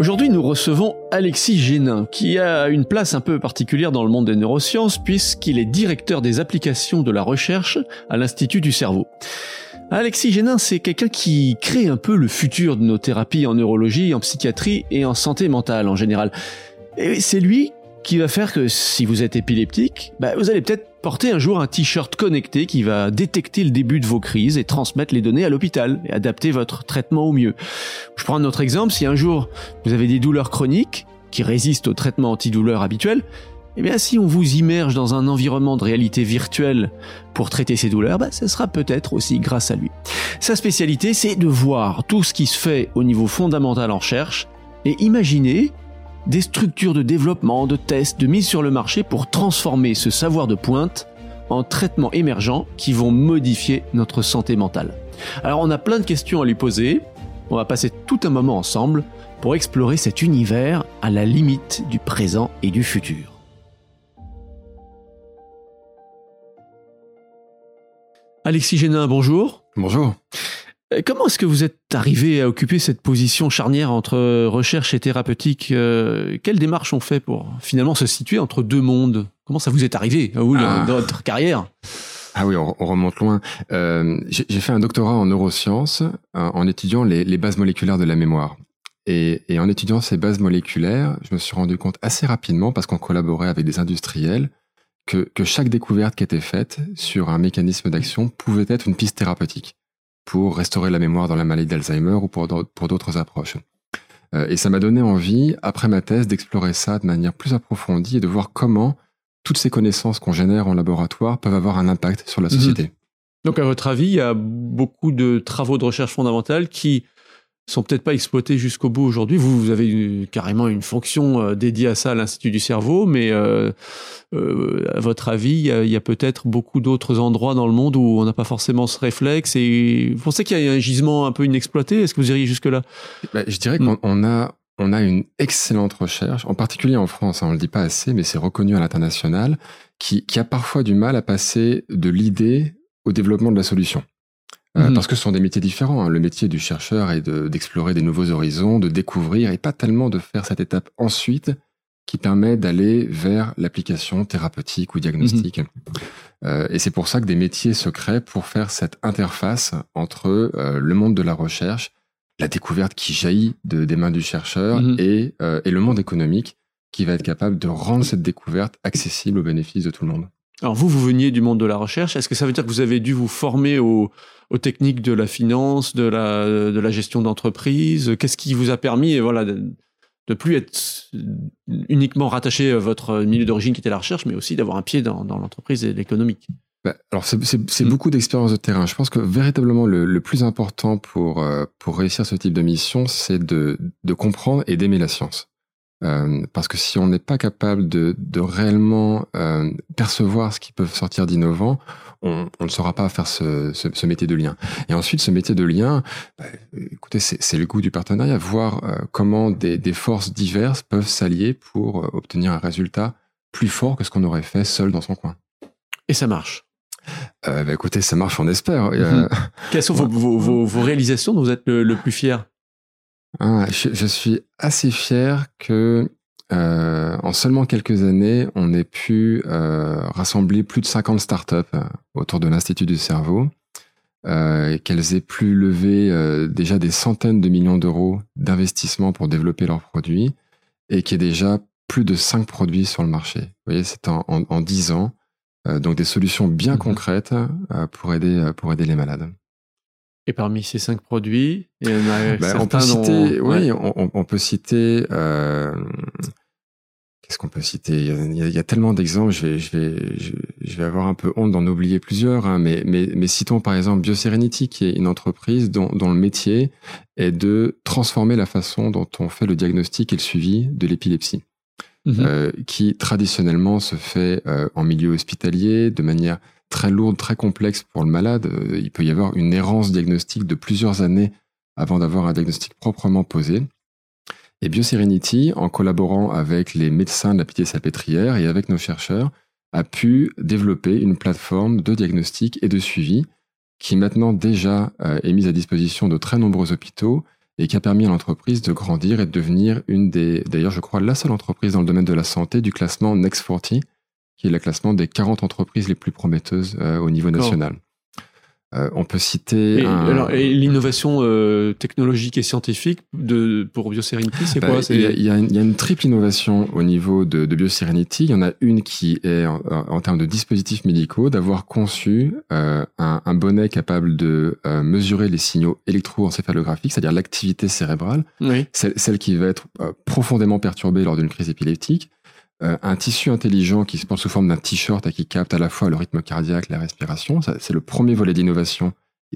Aujourd'hui, nous recevons Alexis Génin, qui a une place un peu particulière dans le monde des neurosciences, puisqu'il est directeur des applications de la recherche à l'Institut du cerveau. Alexis Génin, c'est quelqu'un qui crée un peu le futur de nos thérapies en neurologie, en psychiatrie et en santé mentale en général. Et c'est lui qui va faire que si vous êtes épileptique, bah, vous allez peut-être porter un jour un t-shirt connecté qui va détecter le début de vos crises et transmettre les données à l'hôpital et adapter votre traitement au mieux. Je prends un autre exemple, si un jour vous avez des douleurs chroniques qui résistent au traitement antidouleur habituel, eh bien, si on vous immerge dans un environnement de réalité virtuelle pour traiter ces douleurs, bah, ce sera peut-être aussi grâce à lui. Sa spécialité, c'est de voir tout ce qui se fait au niveau fondamental en recherche et imaginer des structures de développement, de tests, de mise sur le marché pour transformer ce savoir de pointe en traitements émergents qui vont modifier notre santé mentale. Alors on a plein de questions à lui poser, on va passer tout un moment ensemble pour explorer cet univers à la limite du présent et du futur. Alexis Génin, bonjour. Bonjour. Euh, comment est-ce que vous êtes arrivé à occuper cette position charnière entre recherche et thérapeutique euh, Quelles démarches on fait pour finalement se situer entre deux mondes? Comment ça vous est arrivé vous, ah. dans votre carrière? Ah oui, on, remonte loin. Euh, j'ai fait un doctorat en neurosciences en étudiant les, bases moléculaires de la mémoire. Et, et, en étudiant ces bases moléculaires, je me suis rendu compte assez rapidement, parce qu'on collaborait avec des industriels, que, que chaque découverte qui était faite sur un mécanisme d'action pouvait être une piste thérapeutique pour restaurer la mémoire dans la maladie d'Alzheimer ou pour d'autres approches. Euh, et ça m'a donné envie, après ma thèse, d'explorer ça de manière plus approfondie et de voir comment toutes ces connaissances qu'on génère en laboratoire peuvent avoir un impact sur la mhm. société. Donc, à votre avis, il y a beaucoup de travaux de recherche fondamentale qui sont peut-être pas exploités jusqu'au bout aujourd'hui. Vous, avez carrément une fonction euh, dédiée à ça à l'Institut du cerveau, mais euh, euh, à votre avis, il y a, peut-être beaucoup d'autres endroits dans le monde où on n'a pas forcément ce réflexe. Et vous pensez qu'il y a un gisement un peu inexploité? Est-ce que vous iriez jusque-là? Bah, Je dirais qu'on a une excellente recherche, en particulier en France, hein, on ne le dit pas assez, mais c'est reconnu à l'international, qui a parfois du mal à passer de l'idée au développement de la solution. Euh, mhm. Parce que ce sont des métiers différents. Hein. Le métier du chercheur est d'explorer des nouveaux horizons, de découvrir, et pas tellement de faire cette étape ensuite qui permet d'aller vers l'application thérapeutique ou diagnostique. Mhm. Euh, et c'est pour ça que des métiers se créent pour faire cette interface entre euh, le monde de la recherche, la découverte qui jaillit de, des mains du chercheur et, et le monde économique qui va être capable de rendre cette découverte accessible au bénéfice de tout le monde. Alors vous, vous veniez du monde de la recherche. Est-ce que ça veut dire que vous avez dû vous former aux, techniques de la finance, de la, de la gestion d'entreprise? Qu'est-ce qui vous a permis voilà, de, ne plus être uniquement rattaché à votre milieu d'origine qui était la recherche, mais aussi d'avoir un pied dans, l'entreprise et l'économique? Bah, alors c'est hmm. beaucoup d'expérience de terrain. Je pense que véritablement le, plus important pour, euh, pour réussir ce type de mission, c'est de, de comprendre et d'aimer la science. Euh, parce que si on n'est pas capable de, de réellement euh, percevoir ce qui peut sortir d'innovant, on, on, ne saura pas faire ce, ce, ce, métier de lien. Et ensuite, ce métier de lien, bah, écoutez, c'est le goût du partenariat, voir euh, comment des, des, forces diverses peuvent s'allier pour euh, obtenir un résultat plus fort que ce qu'on aurait fait seul dans son coin. Et ça marche euh, bah, écoutez, ça marche, on espère. Mhm. Quelles sont vos, vos, vos, réalisations dont vous êtes le, le plus fier? Ah, je, suis assez fier que euh, en seulement quelques années, on ait pu euh, rassembler plus de 50 startups euh, autour de l'Institut du cerveau, euh, qu'elles aient pu lever euh, déjà des centaines de millions d'euros d'investissement pour développer leurs produits et qu'il y ait déjà plus de 5 produits sur le marché. Vous voyez, c'est en, en, en 10 ans. Euh, donc des solutions bien mmh concrètes pour, aider, pour aider les malades. Et parmi ces cinq produits, il y en a bah, on peut citer, oui, on, peut citer. Euh, qu'est-ce qu'on peut citer? Il y, a, tellement d'exemples. Je vais, je vais, je, vais avoir un peu honte d'en oublier plusieurs, hein, mais, mais, mais citons par exemple BioSerenity, qui est une entreprise dont, dont le métier est de transformer la façon dont on fait le diagnostic et le suivi de l'épilepsie. Mhm. Euh, qui traditionnellement se fait euh, en milieu hospitalier de manière très lourde, très complexe pour le malade. Euh, il peut y avoir une errance diagnostique de plusieurs années avant d'avoir un diagnostic proprement posé. Et BioSerenity, en collaborant avec les médecins de la Pitié-Salpêtrière et avec nos chercheurs, a pu développer une plateforme de diagnostic et de suivi qui maintenant déjà est mise à disposition de très nombreux hôpitaux et qui a permis à l'entreprise de grandir et de devenir une des, d'ailleurs je crois, la seule entreprise dans le domaine de la santé du classement Next 40, qui est le classement des 40 entreprises les plus prometteuses euh, au niveau national. Euh, on peut citer. Et, l'innovation euh, technologique et scientifique de, pour BioSerenity, c'est quoi bah, Il y, a une triple innovation au niveau de, de BioSerenity. Il y en a une qui est, en, termes de dispositifs médicaux, d'avoir conçu euh, un, un, bonnet capable de euh, mesurer les signaux électroencéphalographiques, c'est-à-dire l'activité cérébrale, oui. celle, celle, qui va être profondément perturbée lors d'une crise épileptique, euh, un tissu intelligent qui se porte sous forme d'un t-shirt et qui capte à la fois le rythme cardiaque, la respiration. C'est le premier volet d'innovation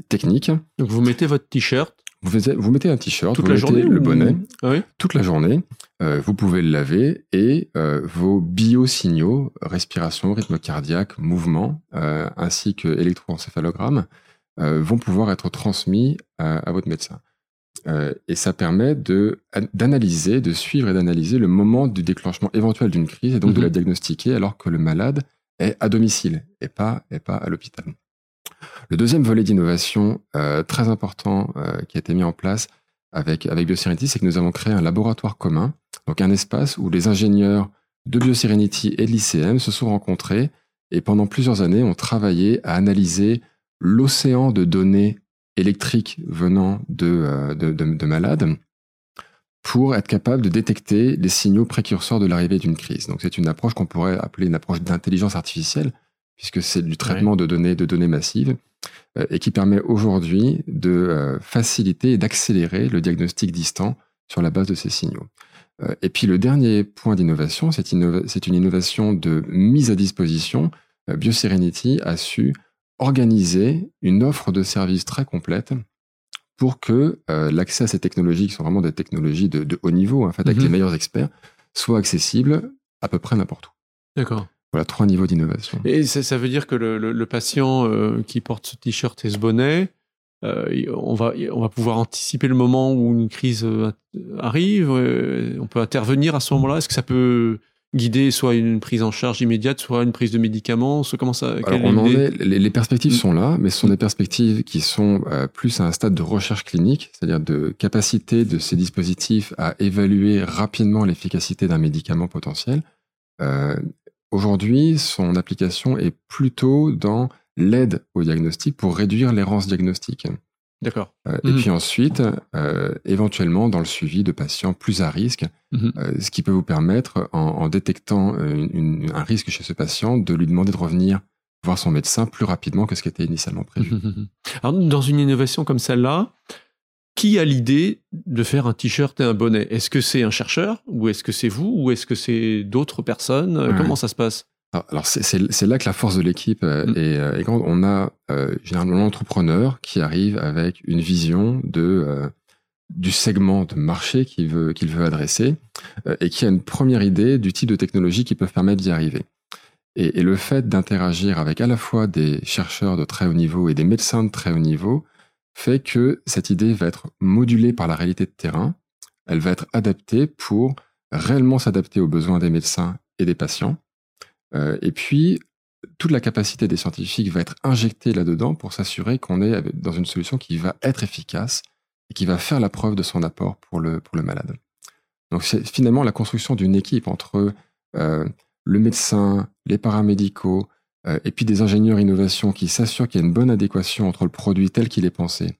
technique. Donc vous mettez votre t-shirt. Vous, vous, mettez un t-shirt, vous la mettez le bonnet ah toute la journée. Euh, vous pouvez le laver et euh, vos biosignaux, respiration, rythme cardiaque, mouvement, ainsi que électroencéphalogramme, vont pouvoir être transmis à votre médecin. Euh, et ça permet de d'analyser, de suivre et d'analyser le moment du déclenchement éventuel d'une crise et donc de la mhm. diagnostiquer alors que le malade est à domicile et pas, et pas à l'hôpital. Le deuxième volet d'innovation euh, très important euh, qui a été mis en place avec, avec BioSerenity, c'est que nous avons créé un laboratoire commun, donc un espace où les ingénieurs de BioSerenity et de l'ICM se sont rencontrés et pendant plusieurs années ont travaillé à analyser l'océan de données électriques venant euh, de, de, malades pour être capable de détecter les signaux précurseurs de l'arrivée d'une crise. Donc c'est une approche qu'on pourrait appeler une approche d'intelligence artificielle, puisque c'est du traitement de données de données massives euh, et qui permet aujourd'hui de euh, faciliter et d'accélérer le diagnostic distant sur la base de ces signaux. et puis le dernier point d'innovation, c'est une innovation de mise à disposition. BioSerenity a su organiser une offre de services très complète pour que euh, l'accès à ces technologies, qui sont vraiment des technologies de, haut niveau, en fait, avec mhm. les meilleurs experts, soit accessible à peu près n'importe où. D'accord. Voilà, trois niveaux d'innovation. Et ça, veut dire que le, patient euh, qui porte ce t-shirt et ce bonnet, euh, on, va, on va pouvoir anticiper le moment où une crise arrive, on peut intervenir à ce moment-là? Est-ce que ça peut guider soit une prise en charge immédiate, soit une prise de médicaments soit comment ça on en est, les, perspectives sont là, mais ce sont des perspectives qui sont euh, plus à un stade de recherche clinique, c'est-à-dire de capacité de ces dispositifs à évaluer rapidement l'efficacité d'un médicament potentiel. Euh, Aujourd'hui, son application est plutôt dans l'aide au diagnostic pour réduire l'errance diagnostique. D'accord. Euh, et mhm. puis ensuite, euh, éventuellement dans le suivi de patients plus à risque, mhm. euh, ce qui peut vous permettre, en, détectant un risque chez ce patient, de lui demander de revenir voir son médecin plus rapidement que ce qui était initialement prévu. Mhm, Alors, dans une innovation comme celle-là, qui a l'idée de faire un t-shirt et un bonnet? Est-ce que c'est un chercheur? Ou est-ce que c'est vous? Ou est-ce que c'est d'autres personnes? Comment ça se passe? Alors c'est là que la force de l'équipe euh, mm. euh, est, grande. On a euh, généralement l'entrepreneur qui arrive avec une vision de du segment de marché qu'il veut qu'il veut adresser et qui a une première idée du type de technologie qui peuvent permettre d'y arriver. Et, le fait d'interagir avec à la fois des chercheurs de très haut niveau et des médecins de très haut niveau fait que cette idée va être modulée par la réalité de terrain. Elle va être adaptée pour réellement s'adapter aux besoins des médecins et des patients et puis, toute la capacité des scientifiques va être injectée là-dedans pour s'assurer qu'on est dans une solution qui va être efficace et qui va faire la preuve de son apport pour le, pour le malade. Donc c'est finalement la construction d'une équipe entre euh, le médecin, les paramédicaux, euh, et puis des ingénieurs innovation qui s'assurent qu'il y a une bonne adéquation entre le produit tel qu'il est pensé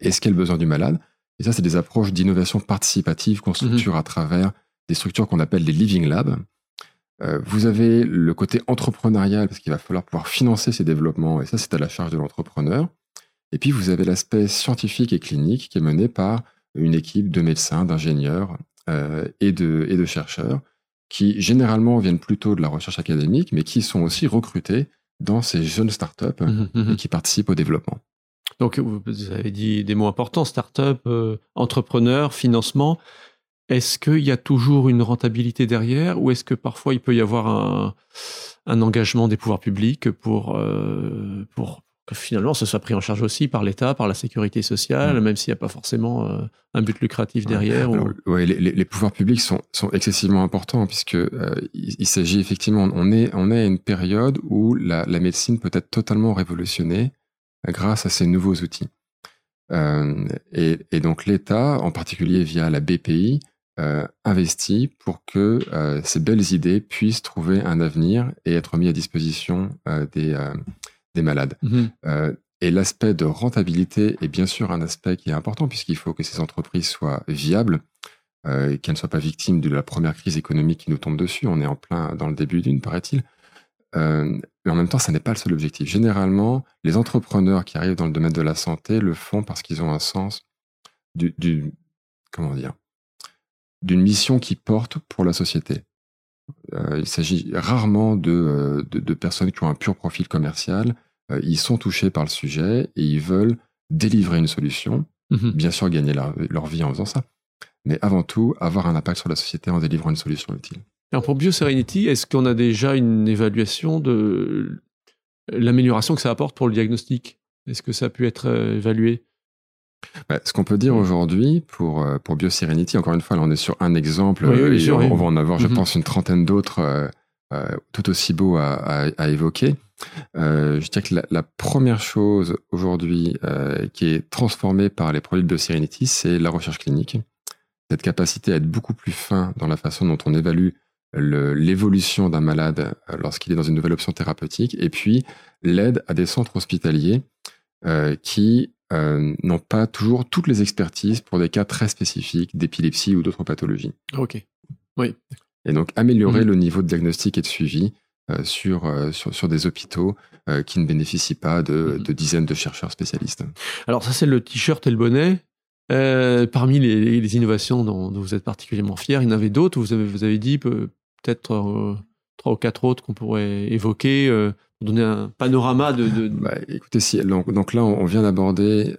et ce qu'est le besoin du malade. Et ça, c'est des approches d'innovation participative qu'on structure mmh à travers des structures qu'on appelle des living labs, euh, vous avez le côté entrepreneurial, parce qu'il va falloir pouvoir financer ces développements, et ça, c'est à la charge de l'entrepreneur. Et puis, vous avez l'aspect scientifique et clinique qui est mené par une équipe de médecins, d'ingénieurs euh, et, de, et de chercheurs, qui généralement viennent plutôt de la recherche académique, mais qui sont aussi recrutés dans ces jeunes startups mmh mmh et qui participent au développement. Donc, vous avez dit des mots importants, startup, euh, entrepreneur, financement. Est-ce qu'il y a toujours une rentabilité derrière ou est-ce que parfois il peut y avoir un, engagement des pouvoirs publics pour, euh, pour que finalement ce soit pris en charge aussi par l'État, par la sécurité sociale, mmh. même s'il n'y a pas forcément euh, un but lucratif derrière les, pouvoirs publics sont, excessivement importants puisque euh, il, s'agit effectivement, on est, on est à une période où la, la médecine peut être totalement révolutionnée grâce à ces nouveaux outils. et, et, donc l'État, en particulier via la BPI, investit pour que ces belles idées puissent trouver un avenir et être mis à disposition des, des malades. Mmh et l'aspect de rentabilité est bien sûr un aspect qui est important puisqu'il faut que ces entreprises soient viables, euh, qu'elles ne soient pas victimes de la première crise économique qui nous tombe dessus. On est en plein dans le début d'une, paraît-il. Euh, mais en même temps, ça n'est pas le seul objectif. Généralement, les entrepreneurs qui arrivent dans le domaine de la santé le font parce qu'ils ont un sens du, comment dire, d'une mission qui porte pour la société. Euh, il s'agit rarement de, de, personnes qui ont un pur profil commercial, euh, ils sont touchés par le sujet et ils veulent délivrer une solution, mhm. bien sûr gagner leur, vie en faisant ça, mais avant tout avoir un impact sur la société en délivrant une solution utile. Alors pour BioSerenity, est-ce qu'on a déjà une évaluation de l'amélioration que ça apporte pour le diagnostic? Est-ce que ça a pu être euh, évalué? Ce qu'on peut dire aujourd'hui pour, euh, pour BioSerenity, encore une fois, là on est sur un exemple, et on, va en avoir, je mhm. pense, une trentaine d'autres tout aussi beaux à évoquer. Euh, je dirais que la, première chose aujourd'hui euh, qui est transformée par les produits de Serenity, c'est la recherche clinique. Cette capacité à être beaucoup plus fin dans la façon dont on évalue l'évolution d'un malade euh, lorsqu'il est dans une nouvelle option thérapeutique, et puis l'aide à des centres hospitaliers qui n'ont pas toujours toutes les expertises pour des cas très spécifiques d'épilepsie ou d'autres pathologies. Ok. Oui. Et donc améliorer mmh. le niveau de diagnostic et de suivi euh, sur, euh, sur, sur, des hôpitaux euh, qui ne bénéficient pas de, mhm. de, dizaines de chercheurs spécialistes. Alors ça c'est le t-shirt et le bonnet. parmi les, les innovations dont, vous êtes particulièrement fiers, il y en avait d'autres, vous avez, vous avez dit peut-être trois ou quatre autres qu'on pourrait évoquer donner un panorama de... de... Bah, écoutez, si, donc, là on vient d'aborder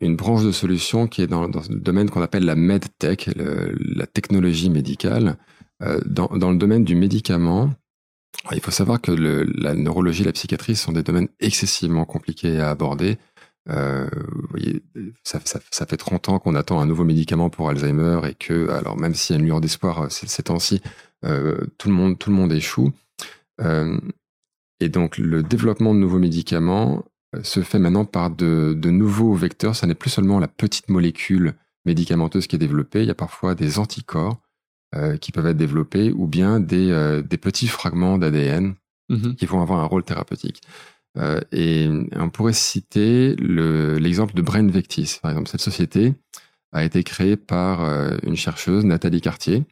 une branche de solutions qui est dans, le domaine qu'on appelle la medtech, la technologie médicale. Dans, dans, le domaine du médicament, il faut savoir que la neurologie et la psychiatrie sont des domaines excessivement compliqués à aborder. Euh, vous voyez, ça, fait 30 ans qu'on attend un nouveau médicament pour Alzheimer et que, alors même s'il y a une lueur d'espoir euh, ces, temps-ci, euh, tout, le monde, tout le monde échoue. Euh, et donc le développement de nouveaux médicaments euh, se fait maintenant par de, de nouveaux vecteurs. Ça n'est plus seulement la petite molécule médicamenteuse qui est développée, il y a parfois des anticorps euh, qui peuvent être développés ou bien des, euh, des petits fragments d'ADN mhm. qui vont avoir un rôle thérapeutique. Euh, et on pourrait citer l'exemple de Brain Vectis. Par exemple, cette société a été créée par une chercheuse, Nathalie Cartier,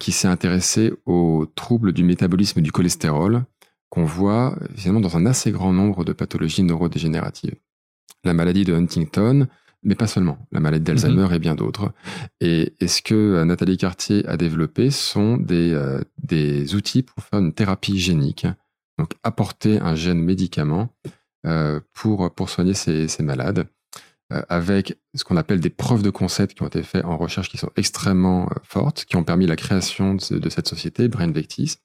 qui s'est intéressée aux troubles du métabolisme du cholestérol qu'on voit finalement dans un assez grand nombre de pathologies neurodégénératives. La maladie de Huntington, mais pas seulement, la maladie d'Alzheimer mhm. et bien d'autres. Et, ce que euh, Nathalie Cartier a développé sont des, euh, des outils pour faire une thérapie génique, donc apporter un gène médicament euh, pour, pour soigner ces, ces malades, avec ce qu'on appelle des preuves de concept qui ont été faites en recherche qui sont extrêmement fortes, qui ont permis la création de, cette société, Brain Vectis,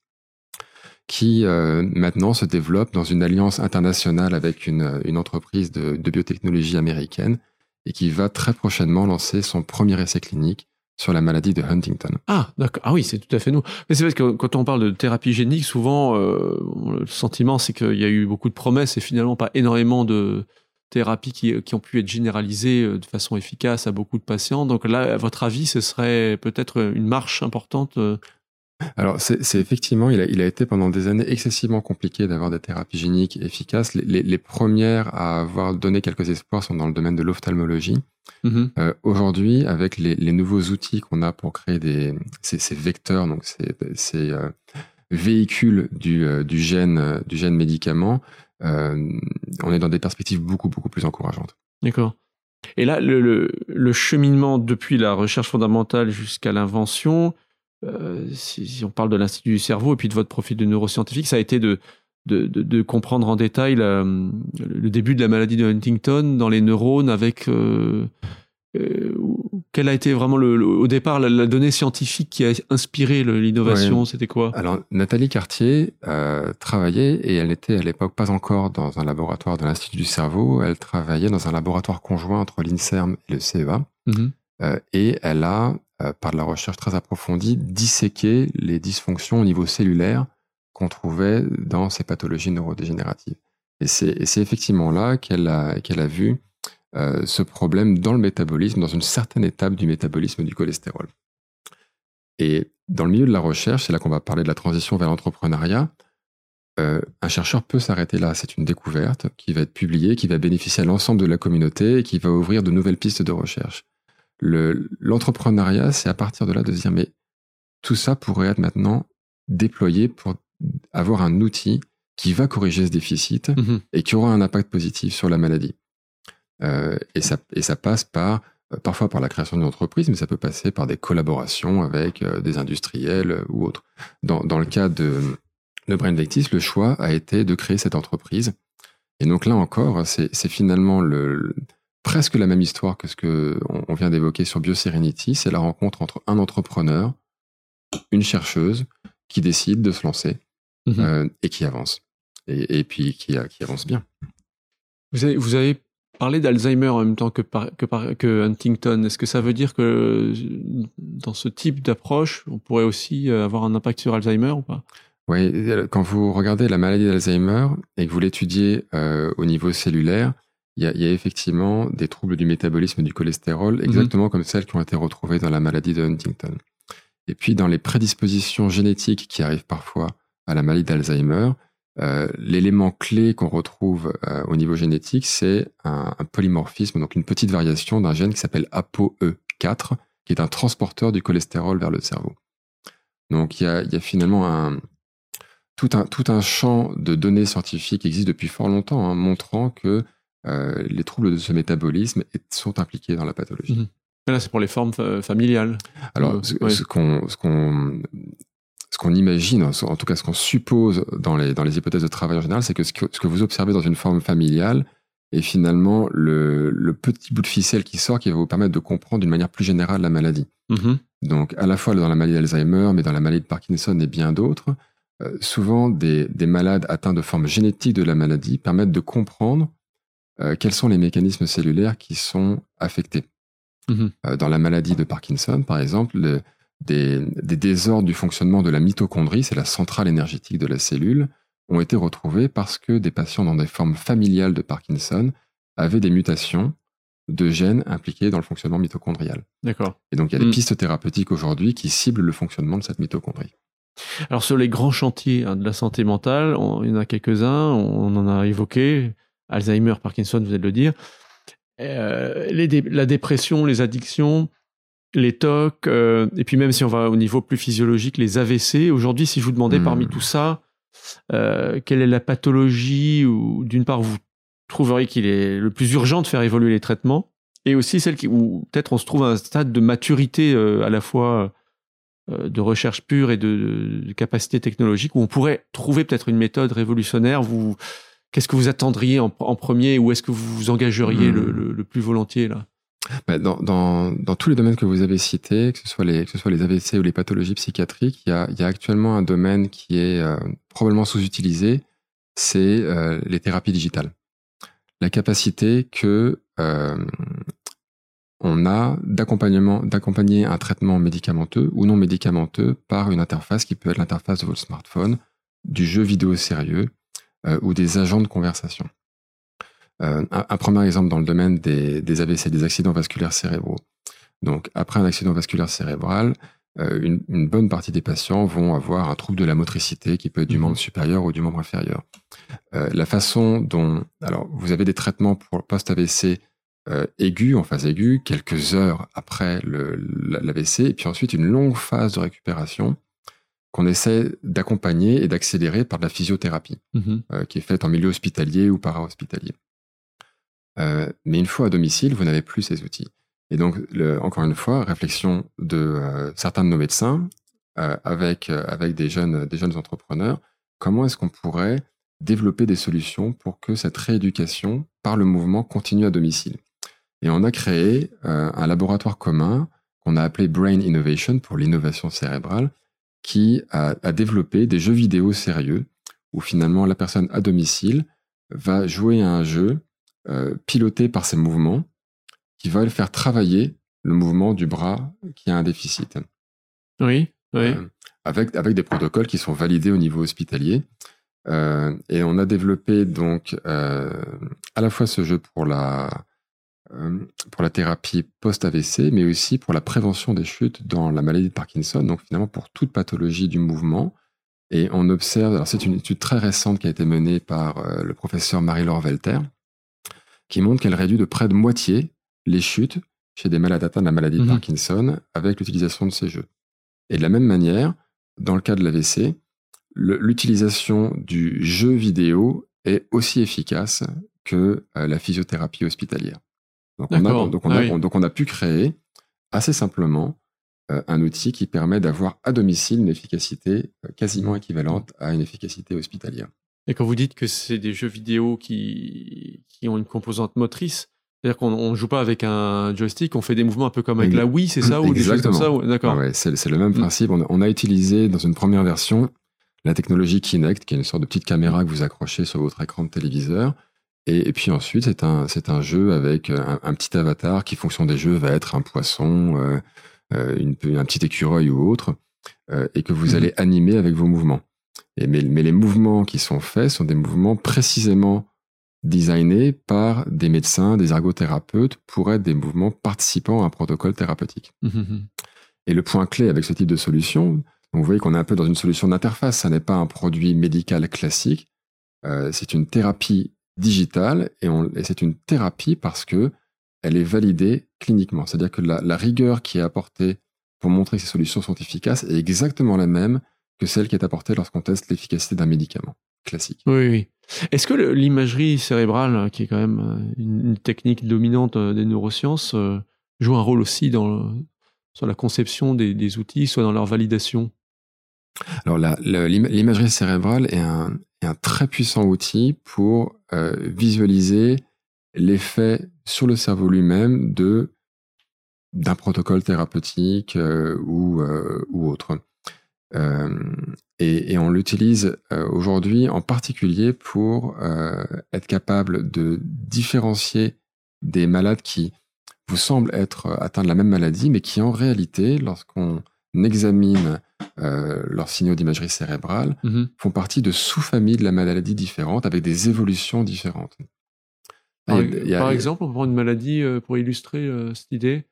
qui maintenant se développe dans une alliance internationale avec une, une entreprise de, biotechnologie américaine et qui va très prochainement lancer son premier essai clinique sur la maladie de Huntington. Ah, d'accord. Ah oui, c'est tout à fait nous. Mais c'est parce que quand on parle de thérapie génique, souvent, euh, le sentiment, c'est qu'il y a eu beaucoup de promesses et finalement pas énormément de thérapies qui, ont pu être généralisées euh, de façon efficace à beaucoup de patients. Donc là, à votre avis, ce serait peut-être une marche importante euh, alors, c'est effectivement, il a, il a, été pendant des années excessivement compliqué d'avoir des thérapies géniques efficaces. Les, les, premières à avoir donné quelques espoirs sont dans le domaine de l'ophtalmologie. Mm-hmm. euh, Aujourd'hui, avec les, les, nouveaux outils qu'on a pour créer des, ces, ces vecteurs, donc ces, ces euh, véhicules du, euh, du, gène, du gène médicament, on est dans des perspectives beaucoup, beaucoup plus encourageantes. D'accord. Et là, le, le, le, cheminement depuis la recherche fondamentale jusqu'à l'invention, euh, si, on parle de l'Institut du cerveau et puis de votre profil de neuroscientifique, ça a été de, de, de, comprendre en détail le début de la maladie de Huntington dans les neurones avec euh, euh, quelle a été vraiment le, au départ la, donnée scientifique qui a inspiré l'innovation C'était quoi? Alors Nathalie Cartier travaillait et elle n'était à l'époque pas encore dans un laboratoire de l'Institut du cerveau. Elle travaillait dans un laboratoire conjoint entre l'Inserm et le CEA. Mmh et elle a euh, par de la recherche très approfondie, disséquer les dysfonctions au niveau cellulaire qu'on trouvait dans ces pathologies neurodégénératives. Et c'est effectivement là qu'elle a, vu ce problème dans le métabolisme, dans une certaine étape du métabolisme du cholestérol. Et dans le milieu de la recherche, c'est là qu'on va parler de la transition vers l'entrepreneuriat. Euh, un chercheur peut s'arrêter là. C'est une découverte qui va être publiée, qui va bénéficier à l'ensemble de la communauté et qui va ouvrir de nouvelles pistes de recherche. L'entrepreneuriat, c'est à partir de là de se dire, mais tout ça pourrait être maintenant déployé pour avoir un outil qui va corriger ce déficit mhm. et qui aura un impact positif sur la maladie. Euh, et, ça, et ça passe par euh, parfois par la création d'une entreprise, mais ça peut passer par des collaborations avec euh, des industriels ou autres. Dans, dans le cas de, de Brain Vectis, le choix a été de créer cette entreprise. Et donc là encore, c'est finalement le, presque la même histoire que ce que on, vient d'évoquer sur BioSerenity. C'est la rencontre entre un entrepreneur, une chercheuse qui décide de se lancer mhm. et qui avance. Et, et puis qui, qui avance bien. Vous avez, vous avez parler d'Alzheimer en même temps que, que, que Huntington, est-ce que ça veut dire que dans ce type d'approche, on pourrait aussi euh, avoir un impact sur Alzheimer ou pas? Oui, quand vous regardez la maladie d'Alzheimer et que vous l'étudiez euh, au niveau cellulaire, il y, a, effectivement des troubles du métabolisme du cholestérol, mhm. exactement comme celles qui ont été retrouvées dans la maladie de Huntington. Et puis dans les prédispositions génétiques qui arrivent parfois à la maladie d'Alzheimer, euh, l'élément clé qu'on retrouve euh, au niveau génétique, c'est un, polymorphisme, donc une petite variation d'un gène qui s'appelle ApoE4, qui est un transporteur du cholestérol vers le cerveau. Donc il y a, finalement un, tout, un, tout un champ de données scientifiques qui existe depuis fort longtemps, hein, montrant que euh, les troubles de ce métabolisme sont impliqués dans la pathologie. Mmh. Là, c'est pour les formes familiales. Alors, ce qu'on ce qu'on imagine, en tout cas ce qu'on suppose dans les, dans les hypothèses de travail en général, c'est que ce, que vous observez dans une forme familiale est finalement le, le, petit bout de ficelle qui sort qui va vous permettre de comprendre d'une manière plus générale la maladie. Mm-hmm. Donc à la fois dans la maladie d'Alzheimer, mais dans la maladie de Parkinson et bien d'autres, euh, souvent des, des, malades atteints de formes génétiques de la maladie permettent de comprendre euh, quels sont les mécanismes cellulaires qui sont affectés? Mm-hmm. Euh, dans la maladie de Parkinson, par exemple, le, des, désordres du fonctionnement de la mitochondrie, c'est la centrale énergétique de la cellule, ont été retrouvés parce que des patients dans des formes familiales de Parkinson avaient des mutations de gènes impliqués dans le fonctionnement mitochondrial. D'accord. Et donc il y a des hmm. pistes thérapeutiques aujourd'hui qui ciblent le fonctionnement de cette mitochondrie. Alors sur les grands chantiers hein, de la santé mentale, il y en a quelques-uns, on en a évoqué, Alzheimer, Parkinson, vous allez le dire. Euh, la dépression, les addictions, les TOC, euh, et puis même si on va au niveau plus physiologique, les AVC. Aujourd'hui, si je vous demandais parmi hmm. tout ça, euh, quelle est la pathologie ou d'une part vous trouveriez qu'il est le plus urgent de faire évoluer les traitements, et aussi celle qui, où peut-être on se trouve à un stade de maturité à la fois de recherche pure et de, capacité technologique, où on pourrait trouver peut-être une méthode révolutionnaire. Vous, qu'est-ce que vous attendriez en, premier, ou est-ce que vous vous engageriez hmm. le plus volontiers là? Bah, dans, dans, dans, tous les domaines que vous avez cités, que ce soit les, que ce soit les AVC ou les pathologies psychiatriques, il y a, il y a actuellement un domaine qui est euh, probablement sous-utilisé, c'est euh, les thérapies digitales. La capacité que euh, on a d'accompagnement, d'accompagner un traitement médicamenteux ou non médicamenteux par une interface qui peut être l'interface de votre smartphone, du jeu vidéo sérieux ou des agents de conversation. Euh, un, premier exemple dans le domaine des, des, AVC, des accidents vasculaires cérébraux. Donc, après un accident vasculaire cérébral, euh, une, une, bonne partie des patients vont avoir un trouble de la motricité qui peut être du mhm. membre supérieur ou du membre inférieur. Euh, la façon dont, alors, vous avez des traitements pour post-AVC euh, aigus, en phase aiguë, quelques heures après l'AVC, et puis ensuite une longue phase de récupération qu'on essaie d'accompagner et d'accélérer par de la physiothérapie, mhm. euh, qui est faite en milieu hospitalier ou para-hospitalier. Euh, mais une fois à domicile, vous n'avez plus ces outils. Et donc, le, encore une fois, réflexion de euh, certains de nos médecins avec, avec des, jeunes, des jeunes entrepreneurs, comment est-ce qu'on pourrait développer des solutions pour que cette rééducation par le mouvement continue à domicile? Et on a créé un laboratoire commun qu'on a appelé Brain Innovation pour l'innovation cérébrale, qui a, a développé des jeux vidéo sérieux où finalement la personne à domicile va jouer à un jeu euh, piloté par ses mouvements qui va faire travailler le mouvement du bras qui a un déficit. Oui, oui. Euh, avec, avec des protocoles qui sont validés au niveau hospitalier. Euh, et on a développé donc à la fois ce jeu pour la, pour la thérapie post-AVC, mais aussi pour la prévention des chutes dans la maladie de Parkinson, donc finalement pour toute pathologie du mouvement. Et on observe, alors c'est une étude très récente qui a été menée par euh, le professeur Marie-Laure Velter, qui montre qu'elle réduit de près de moitié les chutes chez des malades atteints de la maladie de mhm. Parkinson avec l'utilisation de ces jeux. Et de la même manière, dans le cas de l'AVC, l'utilisation du jeu vidéo est aussi efficace que euh, la physiothérapie hospitalière. Donc on, a, donc, on a, ah donc on, a, pu créer assez simplement euh, un outil qui permet d'avoir à domicile une efficacité euh, quasiment équivalente à une efficacité hospitalière. Et quand vous dites que c'est des jeux vidéo qui, qui ont une composante motrice, c'est-à-dire qu'on ne joue pas avec un joystick, on fait des mouvements un peu comme avec la Wii, c'est ça Ou des choses comme ça D'accord. c'est le même mm. principe. On a, utilisé dans une première version la technologie Kinect, qui est une sorte de petite caméra que vous accrochez sur votre écran de téléviseur. Et, puis ensuite, c'est un, un jeu avec un, petit avatar qui, fonction des jeux, va être un poisson, euh, euh, une, un petit écureuil ou autre, euh, et que vous mm. allez animer avec vos mouvements. Et, mais, mais les mouvements qui sont faits sont des mouvements précisément designés par des médecins, des ergothérapeutes pour être des mouvements participant à un protocole thérapeutique. Mmh, mmh, mmh. Et le point clé avec ce type de solution, vous voyez qu'on est un peu dans une solution d'interface, ça n'est pas un produit médical classique, euh, c'est une thérapie digitale et, c'est une thérapie parce que elle est validée cliniquement. C'est-à-dire que la, rigueur qui est apportée pour montrer que ces solutions sont efficaces est exactement la même que celle qui est apportée lorsqu'on teste l'efficacité d'un médicament classique. Oui, oui. Est-ce que l'imagerie cérébrale, qui est quand même euh, une, technique dominante euh, des neurosciences, euh, joue un rôle aussi dans la conception des, outils, soit dans leur validation? Alors l'imagerie cérébrale est un, très puissant outil pour visualiser l'effet sur le cerveau lui-même d'un protocole thérapeutique ou, ou autre. Euh, et, on l'utilise euh, aujourd'hui en particulier pour euh, être capable de différencier des malades qui vous semblent être atteints de la même maladie, mais qui en réalité, lorsqu'on examine leurs signaux d'imagerie cérébrale, mmh font partie de sous-familles de la maladie différentes, avec des évolutions différentes. Par, par exemple, on prend une maladie pour illustrer cette idée?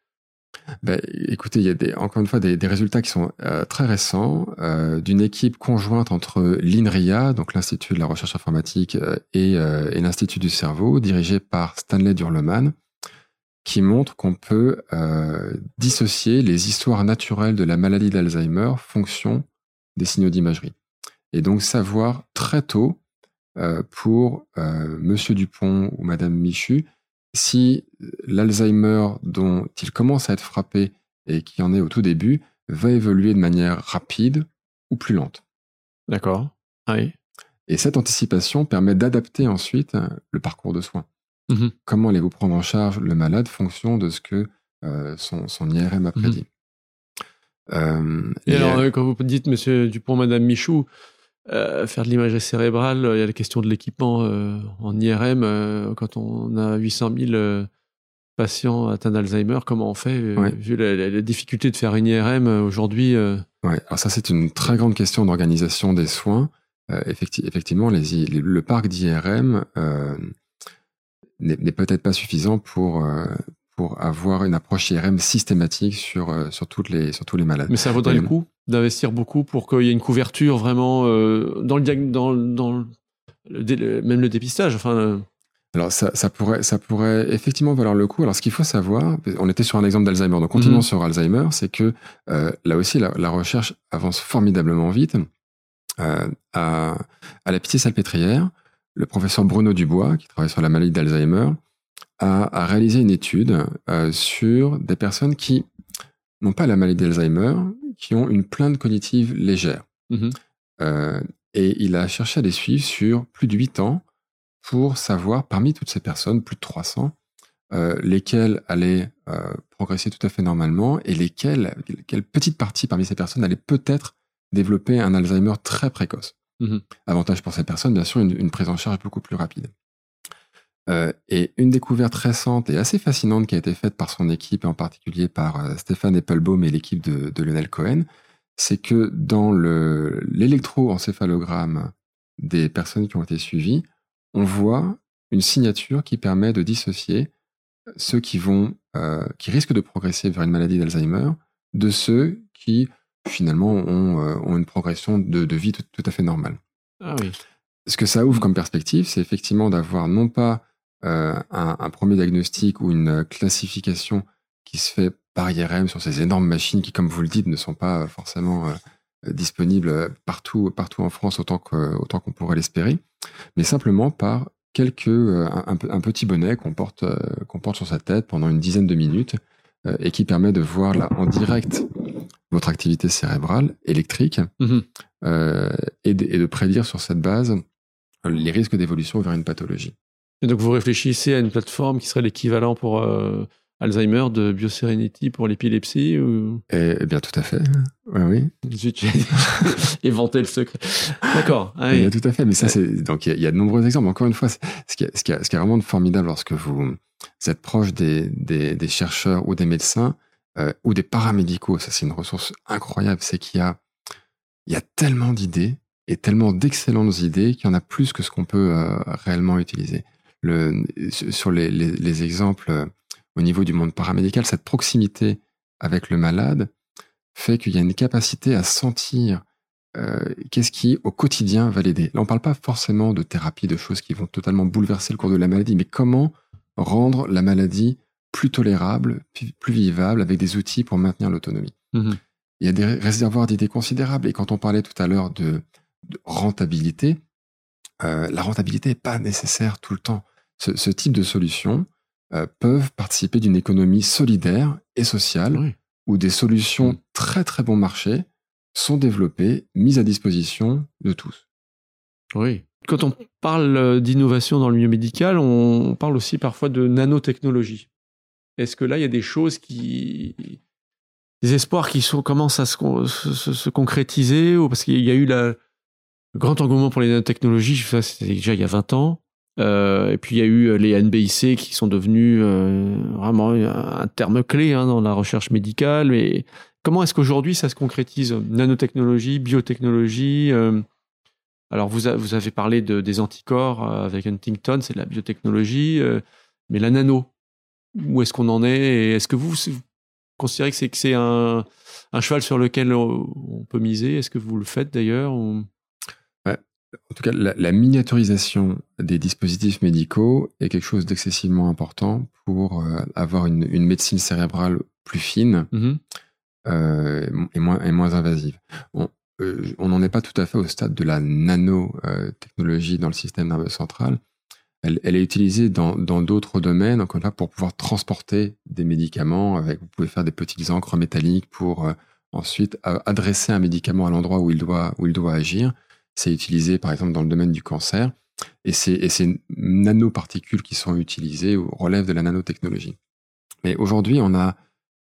Ben, écoutez, il y a des, encore une fois des, des résultats qui sont euh, très récents euh, d'une équipe conjointe entre l'INRIA, donc l'Institut de la recherche informatique, euh, et, et l'Institut du cerveau, dirigé par Stanley Durleman, qui montre qu'on peut dissocier les histoires naturelles de la maladie d'Alzheimer fonction des signaux d'imagerie. Et donc savoir très tôt pour Monsieur Dupont ou Madame Michu si l'Alzheimer dont il commence à être frappé et qui en est au tout début va évoluer de manière rapide ou plus lente. D'accord. Oui. Et cette anticipation permet d'adapter ensuite euh, le parcours de soins. Mmh Comment allez-vous prendre en charge le malade fonction de ce que euh, son, IRM a mmh prédit? Euh, et, alors, quand vous dites Monsieur Dupont, Madame Michou, euh, faire de l'imagerie cérébrale, il y a la question de l'équipement euh, en IRM. Euh, quand on a 800 000 patients atteints d'Alzheimer, comment on fait Vu la, difficulté de faire une IRM aujourd'hui. Ouais, alors ça c'est une très grande question d'organisation des soins. effectivement, les, le parc d'IRM n'est peut-être pas suffisant pour pour avoir une approche IRM systématique sur, euh, sur, toutes les, sur tous les malades. Mais ça vaudrait le coup d'investir beaucoup pour qu'il y ait une couverture vraiment euh, dans le dans, dans le, même le dépistage. Enfin, euh. alors ça, ça, pourrait, ça pourrait effectivement valoir le coup. Alors ce qu'il faut savoir, on était sur un exemple d'Alzheimer, donc continuons mhm. sur Alzheimer, c'est que là aussi la, recherche avance formidablement vite. à, à la Pitié-Salpêtrière, le professeur Bruno Dubois, qui travaille sur la maladie d'Alzheimer, a, réalisé une étude euh, sur des personnes qui n'ont pas la maladie d'Alzheimer, qui ont une plainte cognitive légère. Mmh euh, et il a cherché à les suivre sur plus de 8 ans pour savoir, parmi toutes ces personnes, plus de 300, euh, lesquelles allaient progresser tout à fait normalement et lesquelles, quelle petite partie parmi ces personnes allait peut-être développer un Alzheimer très précoce. Mmh Avantage pour ces personnes, bien sûr, une prise en charge beaucoup plus rapide. Euh, et une découverte récente et assez fascinante qui a été faite par son équipe, et en particulier par euh, Stéphane Eppelbaum et l'équipe de, Lionel Cohen, c'est que dans l'électroencéphalogramme des personnes qui ont été suivies, on voit une signature qui permet de dissocier ceux qui euh, qui risquent de progresser vers une maladie d'Alzheimer de ceux qui finalement ont, euh, ont une progression de, de vie tout, tout, à fait normale. Ah oui. Ce que ça ouvre comme perspective, c'est effectivement d'avoir non pas euh, un, un, premier diagnostic ou une classification qui se fait par IRM sur ces énormes machines qui, comme vous le dites, ne sont pas forcément euh, disponibles partout, partout en France autant qu'on autant qu'on pourrait l'espérer, mais simplement par quelques, un, un, petit bonnet qu'on porte, euh, qu'on porte sur sa tête pendant une dizaine de minutes et qui permet de voir là, en direct votre activité cérébrale électrique mmh euh, et, de, et, de, prédire sur cette base les risques d'évolution vers une pathologie. Et donc vous réfléchissez à une plateforme qui serait l'équivalent pour euh, Alzheimer de BioSerenity pour l'épilepsie ou... eh, eh, bien, tout à fait. Ouais, oui. J'ai le secret. D'accord. Ah, oui. Tout à fait. Mais ça, c'est donc il y, y, a de nombreux exemples. Encore une fois, ce qui, est, ce, qui est, ce qui est vraiment formidable lorsque vous êtes proche des, des, des chercheurs ou des médecins euh, ou des paramédicaux, ça c'est une ressource incroyable, c'est qu'il y a il y a tellement d'idées et tellement d'excellentes idées qu'il y en a plus que ce qu'on peut euh, réellement utiliser. Sur les exemples euh, au niveau du monde paramédical, cette proximité avec le malade fait qu'il y a une capacité à sentir euh, qu'est-ce qui, au quotidien, va l'aider. Là, on ne parle pas forcément de thérapie, de choses qui vont totalement bouleverser le cours de la maladie, mais comment rendre la maladie plus tolérable, plus vivable, avec des outils pour maintenir l'autonomie. Mmh. Il y a des réservoirs d'idées considérables. Et quand on parlait tout à l'heure de, de, rentabilité, euh, la rentabilité n'est pas nécessaire tout le temps. Ce, ce type de solutions euh, peuvent participer d'une économie solidaire et sociale oui. où des solutions mmh. très très bon marché sont développées, mises à disposition de tous. Oui. Quand on parle d'innovation dans le milieu médical, on parle aussi parfois de nanotechnologie. Est-ce que là, il y a des choses qui. des espoirs qui sont, commencent à se, se, se concrétiser ou Parce qu'il y a eu le grand engouement pour les nanotechnologies, c'était déjà il y a 20 ans. Euh, et puis il y a eu les NBIC qui sont devenus euh, vraiment un terme clé hein, dans la recherche médicale. Et comment est-ce qu'aujourd'hui ça se concrétise? Nanotechnologie, biotechnologie euh, Alors vous, vous, avez parlé de, des anticorps euh, avec Huntington, c'est de la biotechnologie, euh, mais la nano, où est-ce qu'on en est Et est-ce que vous, vous, considérez que c'est, que c'est un, un, cheval sur lequel on peut miser? Est-ce que vous le faites d'ailleurs? Ou en tout cas, la, la, miniaturisation des dispositifs médicaux est quelque chose d'excessivement important pour euh, avoir une, une, médecine cérébrale plus fine mmh. euh, et, moins, et moins invasive. On euh, n'en est pas tout à fait au stade de la nanotechnologie dans le système nerveux central. Elle, est utilisée dans d'autres domaines, encore fois, pour pouvoir transporter des médicaments. Vous pouvez faire des petites encres métalliques pour euh, ensuite adresser un médicament à l'endroit où il doit agir. C'est utilisé par exemple dans le domaine du cancer. Et, et ces nanoparticules qui sont utilisées relèvent de la nanotechnologie. Mais aujourd'hui, on a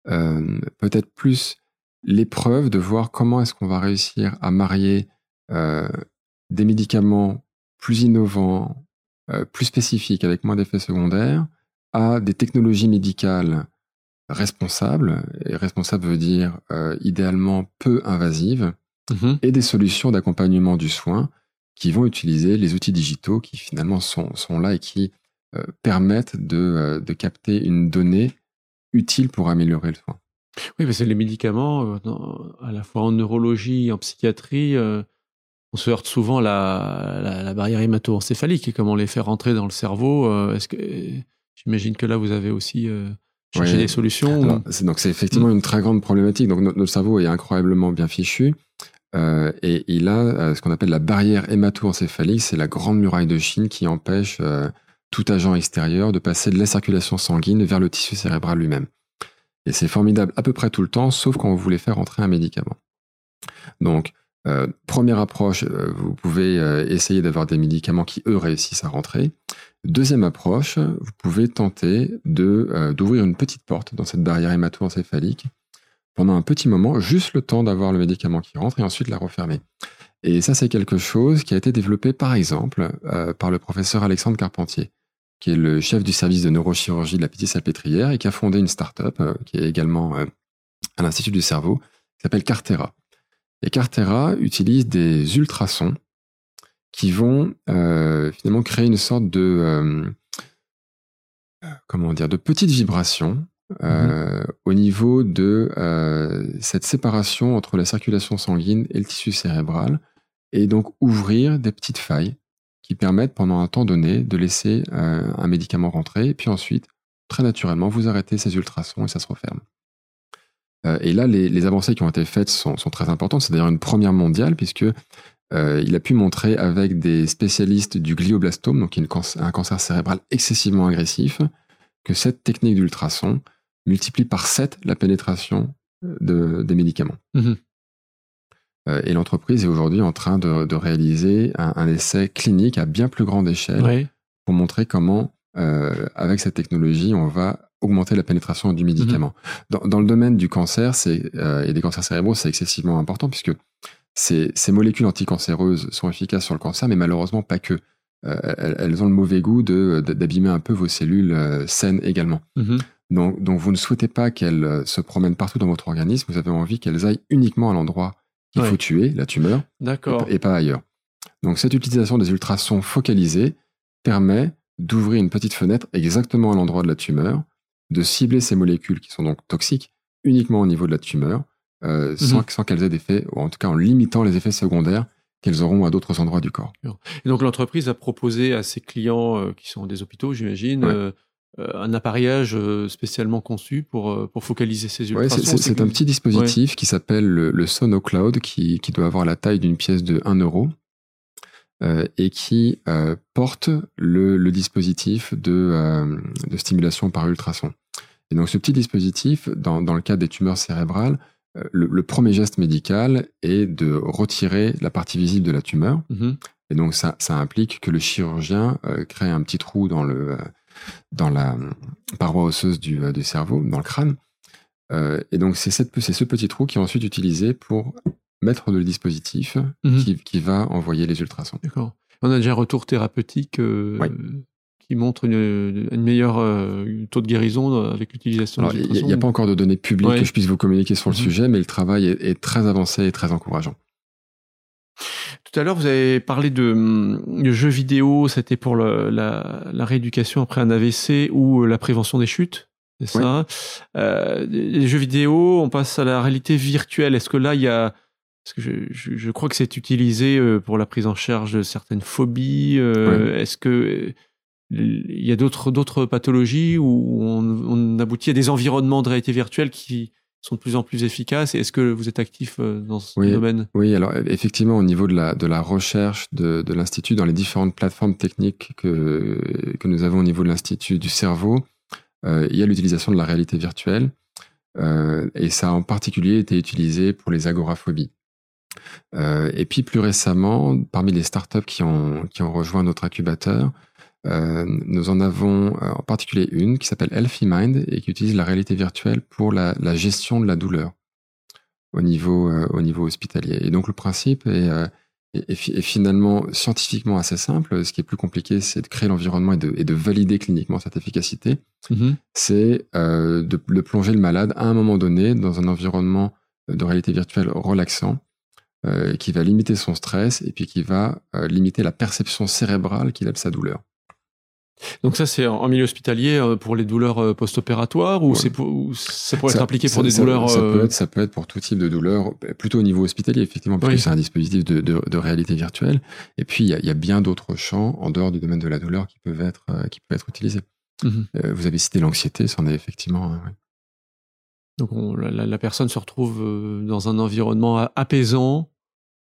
euh, peut-être plus l'épreuve de voir comment est-ce qu'on va réussir à marier euh, des médicaments plus innovants, euh, plus spécifiques, avec moins d'effets secondaires, à des technologies médicales responsables. Et responsable veut dire euh, idéalement peu invasives, mmh. et des solutions d'accompagnement du soin qui vont utiliser les outils digitaux qui finalement sont, sont là et qui euh, permettent de, euh, de, capter une donnée utile pour améliorer le soin. Oui, parce que les médicaments, euh, à la fois en neurologie, en psychiatrie, euh, se heurte souvent à la, la, la barrière hémato-encéphalique et comment les faire rentrer dans le cerveau. Euh, est-ce que j'imagine que là vous avez aussi cherché ouais. des solutions Alors, ou... Donc c'est effectivement mmh. une très grande problématique. Donc notre, notre cerveau est incroyablement bien fichu. Euh, et il a euh, ce qu'on appelle la barrière hémato-encéphalique, c'est la grande muraille de Chine qui empêche euh, tout agent extérieur de passer de la circulation sanguine vers le tissu cérébral lui-même. Et c'est formidable à peu près tout le temps, sauf quand vous voulez faire entrer un médicament. Donc, euh, première approche, euh, vous pouvez euh, essayer d'avoir des médicaments qui, eux, réussissent à rentrer. Deuxième approche, vous pouvez tenter d'ouvrir une petite porte dans cette barrière hémato-encéphalique pendant un petit moment, juste le temps d'avoir le médicament qui rentre et ensuite la refermer. Et ça, c'est quelque chose qui a été développé, par exemple, par le professeur Alexandre Carpentier, qui est le chef du service de neurochirurgie de la Pitié-Salpêtrière et qui a fondé une start-up qui est également à l'Institut du cerveau, qui s'appelle Cartera. Et Cartera utilise des ultrasons qui vont euh, finalement créer une sorte de comment dire, de petites vibrations euh, mhm. au niveau de cette séparation entre la circulation sanguine et le tissu cérébral, et donc ouvrir des petites failles qui permettent pendant un temps donné de laisser un médicament rentrer, et puis ensuite, très naturellement, vous arrêtez ces ultrasons et ça se referme. Euh, et là, les, avancées qui ont été faites sont, très importantes. C'est d'ailleurs une première mondiale, puisque euh, il a pu montrer avec des spécialistes du glioblastome, donc un cancer cérébral excessivement agressif, que cette technique d'ultrason multiplie par 7 la pénétration de, des médicaments. Mhm. Euh, et l'entreprise est aujourd'hui en train de, réaliser un, essai clinique à bien plus grande échelle pour montrer comment, avec cette technologie, on va augmenter la pénétration du médicament. Mhm. Dans, le domaine du cancer euh, et des cancers cérébraux, c'est excessivement important puisque ces, molécules anticancéreuses sont efficaces sur le cancer, mais malheureusement pas que. Euh, elles, ont le mauvais goût d'abîmer un peu vos cellules euh, saines également. Mhm. Donc, donc, vous ne souhaitez pas qu'elles se promènent partout dans votre organisme, vous avez envie qu'elles aillent uniquement à l'endroit qu'il faut tuer, la tumeur, et, et, pas ailleurs. Donc cette utilisation des ultrasons focalisés permet d'ouvrir une petite fenêtre exactement à l'endroit de la tumeur de cibler ces molécules qui sont donc toxiques uniquement au niveau de la tumeur, euh, mhm. sans, qu'elles aient d'effets, ou en tout cas en limitant les effets secondaires qu'elles auront à d'autres endroits du corps. Et donc l'entreprise a proposé à ses clients euh, qui sont des hôpitaux, j'imagine, euh, un appareillage spécialement conçu pour, pour focaliser ces ultrasons. c'est un petit dispositif qui s'appelle le, le SonoCloud, qui, qui doit avoir la taille d'une pièce de 1 euro. Et qui porte le, dispositif de, de, stimulation par ultrason. Et donc ce petit dispositif, dans, dans le cas des tumeurs cérébrales, euh, le, premier geste médical est de retirer la partie visible de la tumeur. Mm-hmm. Et donc ça, ça, implique que le chirurgien euh, crée un petit trou dans, le, euh, dans la paroi osseuse du, du cerveau, dans le crâne. et donc c'est ce petit trou qui est ensuite utilisé pour mettre le dispositif mm-hmm. qui, qui, va envoyer les ultrasons. D'accord. On a déjà un retour thérapeutique qui montre une, meilleure euh, taux de guérison euh, avec l'utilisation Il n'y a, pas encore de données publiques que je puisse vous communiquer sur le mhm. sujet, mais le travail est, très avancé et très encourageant. Tout à l'heure, vous avez parlé de, hum, jeux vidéo, c'était pour la, rééducation après un AVC ou euh, la prévention des chutes, c'est ça? Les jeux vidéo, on passe à la réalité virtuelle. Est-ce que là, il y a... Parce que je, crois que c'est utilisé pour la prise en charge de certaines phobies. Est-ce que il y a d'autres d'autres pathologies où on, aboutit à des environnements de réalité virtuelle qui sont de plus en plus efficaces? Est-ce que vous êtes actif euh, dans ce domaine? Oui, alors effectivement, au niveau de la, de la recherche de, de l'Institut, dans les différentes plateformes techniques que, que nous avons au niveau de l'Institut du cerveau, euh, il y a l'utilisation de la réalité virtuelle. Euh, et ça a en particulier été utilisé pour les agoraphobies. Et puis plus récemment, parmi les startups qui ont, qui ont rejoint notre incubateur, euh, nous en avons euh, en particulier une qui s'appelle Healthy Mind et qui utilise la réalité virtuelle pour la, gestion de la douleur au niveau, euh, au niveau hospitalier. Et donc le principe est, est, finalement scientifiquement assez simple. Ce qui est plus compliqué, c'est de créer l'environnement et de, et de, valider cliniquement cette efficacité. Mm-hmm. C'est de, de, plonger le malade à un moment donné dans un environnement de réalité virtuelle relaxant qui va limiter son stress et puis qui va limiter la perception cérébrale qu'il a de sa douleur. Donc ça, c'est en milieu hospitalier euh, pour les douleurs euh, post-opératoires ou c'est pour, ça pourrait être appliqué pour des douleurs ça, peut euh, être, ça peut être pour tout type de douleurs, plutôt au niveau hospitalier, effectivement, parce que c'est un dispositif de, de, réalité virtuelle. Et puis, il y a, bien d'autres champs en dehors du domaine de la douleur qui peuvent être, qui peuvent être utilisés. Mhm. vous avez cité l'anxiété, c'en est effectivement... Donc la, la, personne se retrouve dans un environnement apaisant,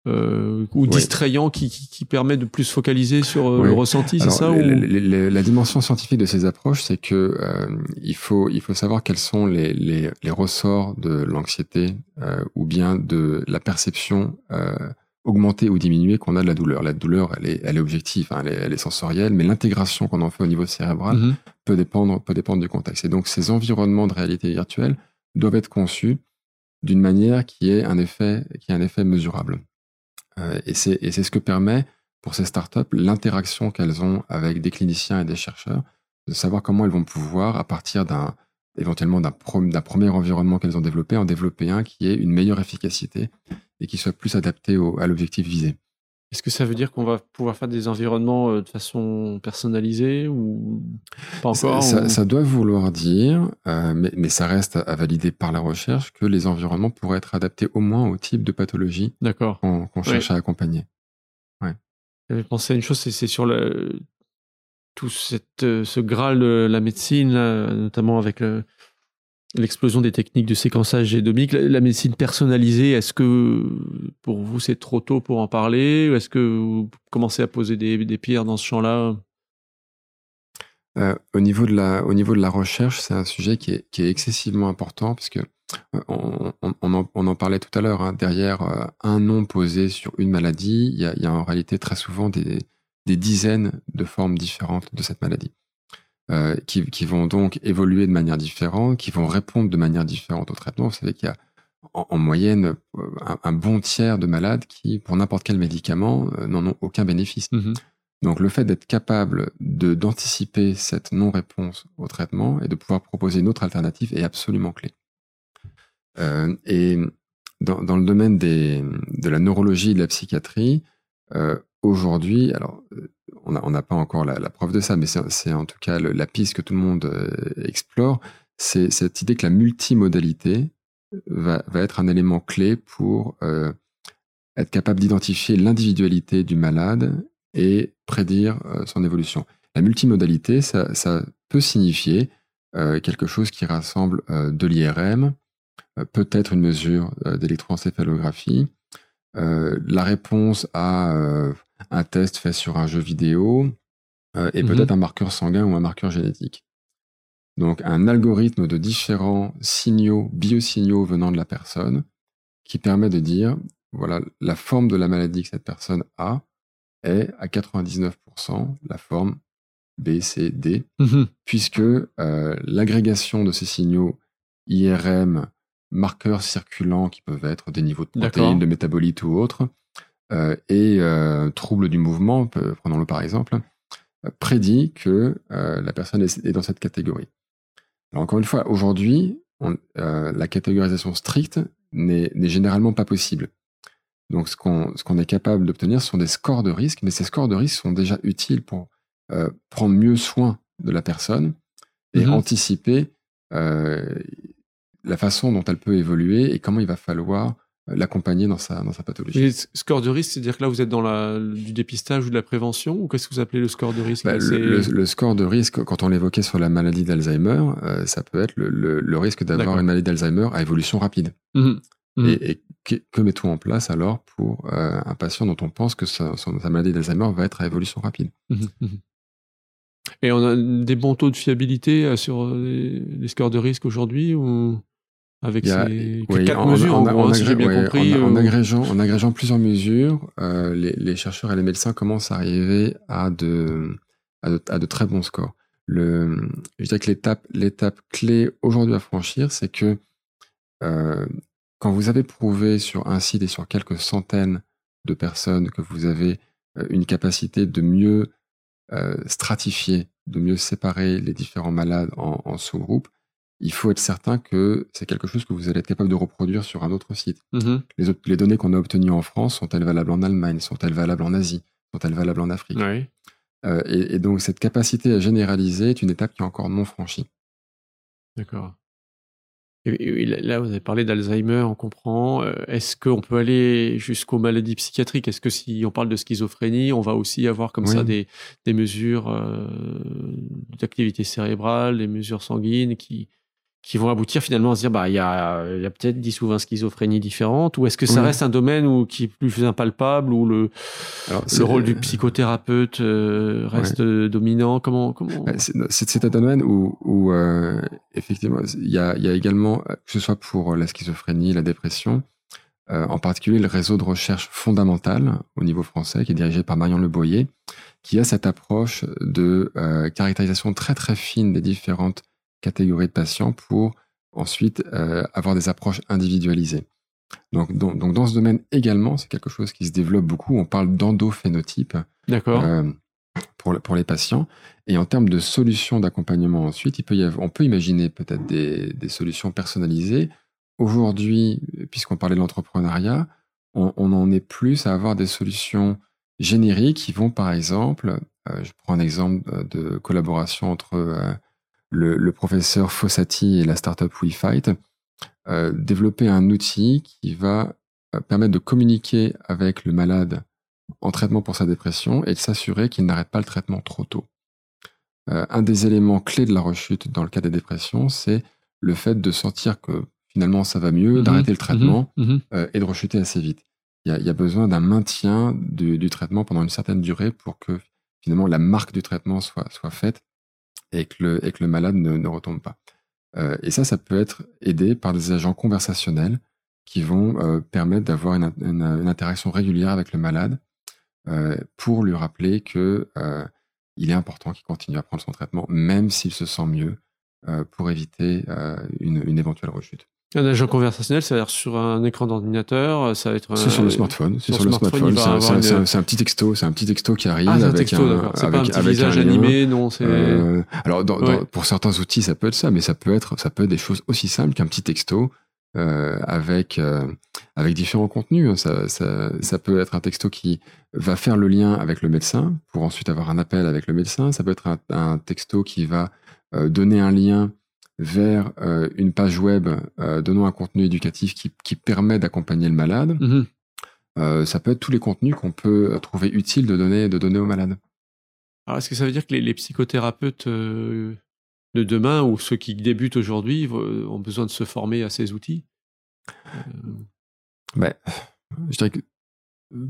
euh, ou distrayant qui, qui, permet de plus focaliser sur euh, le ressenti, c'est ça La dimension scientifique de ces approches, c'est que euh, il faut il faut savoir quels sont les, les, les ressorts de l'anxiété ou bien de la perception augmentée ou diminuée qu'on a de la douleur. La douleur, elle est elle est objective, hein, elle, est, elle, est, sensorielle, mais l'intégration qu'on en fait au niveau cérébral mm-hmm. peut dépendre peut dépendre du contexte. Et donc ces environnements de réalité virtuelle doivent être conçus d'une manière qui ait un effet qui ait un effet mesurable. Euh, et c'est ce que permet pour ces startups l'interaction qu'elles ont avec des cliniciens et des chercheurs, de savoir comment elles vont pouvoir, à partir d'un éventuellement d'un premier environnement qu'elles ont développé, en développer un qui ait une meilleure efficacité et qui soit plus adapté à l'objectif visé. Est-ce que ça veut dire qu'on va pouvoir faire des environnements euh, de façon personnalisée ou pas encore Ça, doit vouloir dire, euh, mais, ça reste à, valider par la recherche, que les environnements pourraient être adaptés au moins au type de pathologie qu'on cherche à accompagner. Ouais. J'avais pensé à une chose, c'est sur le, tout cette, euh, ce graal de la médecine, notamment avec le, l'explosion des techniques de séquençage génomique, la, médecine personnalisée, est-ce que pour vous c'est trop tôt pour en parler Est-ce que vous commencez à poser des, pierres dans ce champ-là? Euh, au, niveau de la, au niveau de la recherche, c'est un sujet qui est, excessivement important parce que euh, on, en, parlait tout à l'heure. Hein, derrière euh, un nom posé sur une maladie, il y a, en réalité très souvent des dizaines de formes différentes de cette maladie. Euh, qui, qui, vont donc évoluer de manière différente, qui vont répondre de manière différente au traitement. Vous savez qu'il y a en, moyenne euh, un, bon tiers de malades qui, pour n'importe quel médicament, euh, n'en ont aucun bénéfice. Mm-hmm. Donc le fait d'être capable de d'anticiper cette non-réponse au traitement et de pouvoir proposer une autre alternative est absolument clé. Euh, et dans, dans, le domaine des, de la neurologie et de la psychiatrie, aujourd'hui, alors on n'a pas encore la, preuve de ça, mais c'est en tout cas la piste que tout le monde euh, explore, c'est cette idée que la multimodalité va, être un élément clé pour euh, être capable d'identifier l'individualité du malade et prédire euh, son évolution. La multimodalité, ça, peut signifier quelque chose qui rassemble de l'IRM, peut-être une mesure d'électroencéphalographie, la réponse à un test fait sur un jeu vidéo euh, et mhm. peut-être un marqueur sanguin ou un marqueur génétique. Donc un algorithme de différents signaux, biosignaux venant de la personne qui permet de dire, voilà, la forme de la maladie que cette personne a est à 99% la forme B, C, D, mhm. puisque euh, l'agrégation de ces signaux IRM, marqueurs circulants qui peuvent être des niveaux de protéines, de métabolites ou autres, et euh, trouble du mouvement, prenons-le par exemple, euh, prédit que la personne est, dans cette catégorie. Alors encore une fois, aujourd'hui, la catégorisation stricte n'est généralement pas possible. Donc ce qu'on est capable d'obtenir sont des scores de risque, mais ces scores de risque sont déjà utiles pour prendre mieux soin de la personne et mhm. anticiper la façon dont elle peut évoluer et comment il va falloir l'accompagner dans sa, dans sa pathologie. Et score de risque, c'est-à-dire que là, vous êtes dans la, du dépistage ou de la prévention, ou qu'est-ce que vous appelez le score de risque bah, le, score de risque, quand on l'évoquait sur la maladie d'Alzheimer, euh, ça peut être le, le risque d'avoir une maladie d'Alzheimer à évolution rapide. Mmh mmh et, que, mettons en place alors pour euh, un patient dont on pense que sa, sa maladie d'Alzheimer va être à évolution rapide. Mmh Et on a des bons taux de fiabilité euh, sur les, scores de risque aujourd'hui ou? Avec ces quatre mesures, en, en, bien compris. En, agrégeant, en agrégeant plusieurs mesures, euh, les, les, chercheurs et les médecins commencent à arriver à de, à de, à de très bons scores. Le, je dirais que l'étape, l'étape clé aujourd'hui à franchir, c'est que euh, quand vous avez prouvé sur un site et sur quelques centaines de personnes que vous avez euh, une capacité de mieux euh, stratifier, de mieux séparer les différents malades en, en sous-groupes, il faut être certain que c'est quelque chose que vous allez être capable de reproduire sur un autre site. Mm-hmm. Les, les, données qu'on a obtenues en France sont-elles valables en Allemagne Sont-elles valables en Asie Sont-elles valables en Afrique euh, et, donc cette capacité à généraliser est une étape qui est encore non franchie. D'accord. Et, là, vous avez parlé d'Alzheimer, on comprend. Euh, est-ce qu'on peut aller jusqu'aux maladies psychiatriques? Est-ce que si on parle de schizophrénie, on va aussi avoir comme ça des, des mesures euh, d'activité cérébrale, des mesures sanguines qui, qui vont aboutir finalement à se dire bah il y a, y a peut-être 10 ou 20 schizophrénies différentes ou est-ce que ça reste un domaine où qui est plus impalpable où le le rôle du psychothérapeute euh, reste dominant? Comment comment c'est un domaine où, où euh, effectivement il y a, y a également que ce soit pour la schizophrénie la dépression euh, en particulier le réseau de recherche fondamentale au niveau français qui est dirigé par Marion Leboyer qui a cette approche de caractérisation très très fine des différentes catégories de patients pour ensuite euh, avoir des approches individualisées. Donc, donc, dans ce domaine également, c'est quelque chose qui se développe beaucoup. On parle d'endophénotype euh, pour, pour les patients. Et en termes de solutions d'accompagnement ensuite, il peut y avoir, on peut imaginer peut-être des, des, solutions personnalisées. Aujourd'hui, puisqu'on parlait de l'entrepreneuriat, on, on, en est plus à avoir des solutions génériques qui vont, par exemple, je prends un exemple de collaboration entre le, professeur Fossati et la startup WeFight, développer un outil qui va permettre de communiquer avec le malade en traitement pour sa dépression et de s'assurer qu'il n'arrête pas le traitement trop tôt. Euh, un des éléments clés de la rechute dans le cas des dépressions, c'est le fait de sentir que finalement ça va mieux, mhm. d'arrêter le traitement mhm. Mhm. Euh, et de rechuter assez vite. Il y, a, besoin d'un maintien du, traitement pendant une certaine durée pour que finalement la marque du traitement soit, soit faite et que le, et que le malade ne, retombe pas. Euh, et ça, ça peut être aidé par des agents conversationnels qui vont permettre d'avoir une, une, interaction régulière avec le malade pour lui rappeler que il est important qu'il continue à prendre son traitement, même s'il se sent mieux, euh, pour éviter euh, une, éventuelle rechute. Un agent conversationnel, c'est-à-dire sur un écran d'ordinateur, ça va être. C'est sur le smartphone. C'est sur, le smartphone. C'est un, petit texto, c'est un petit texto qui arrive ah, avec un, avec, pas un petit visage animé, non. Euh, alors, pour certains outils, ça peut être ça, mais ça peut être, ça peut être des choses aussi simples qu'un petit texto euh, avec euh, avec différents contenus. Hein. Ça, ça, ça, peut être un texto qui va faire le lien avec le médecin pour ensuite avoir un appel avec le médecin. Ça peut être un, texto qui va euh, donner un lien vers une page web donnant un contenu éducatif qui, qui permet d'accompagner le malade. Mm-hmm. ça peut être tous les contenus qu'on peut trouver utiles de donner, de donner au malade. Alors, est-ce que ça veut dire que les, les psychothérapeutes de demain ou ceux qui débutent aujourd'hui ont besoin de se former à ces outils? Euh. ben, Je dirais que,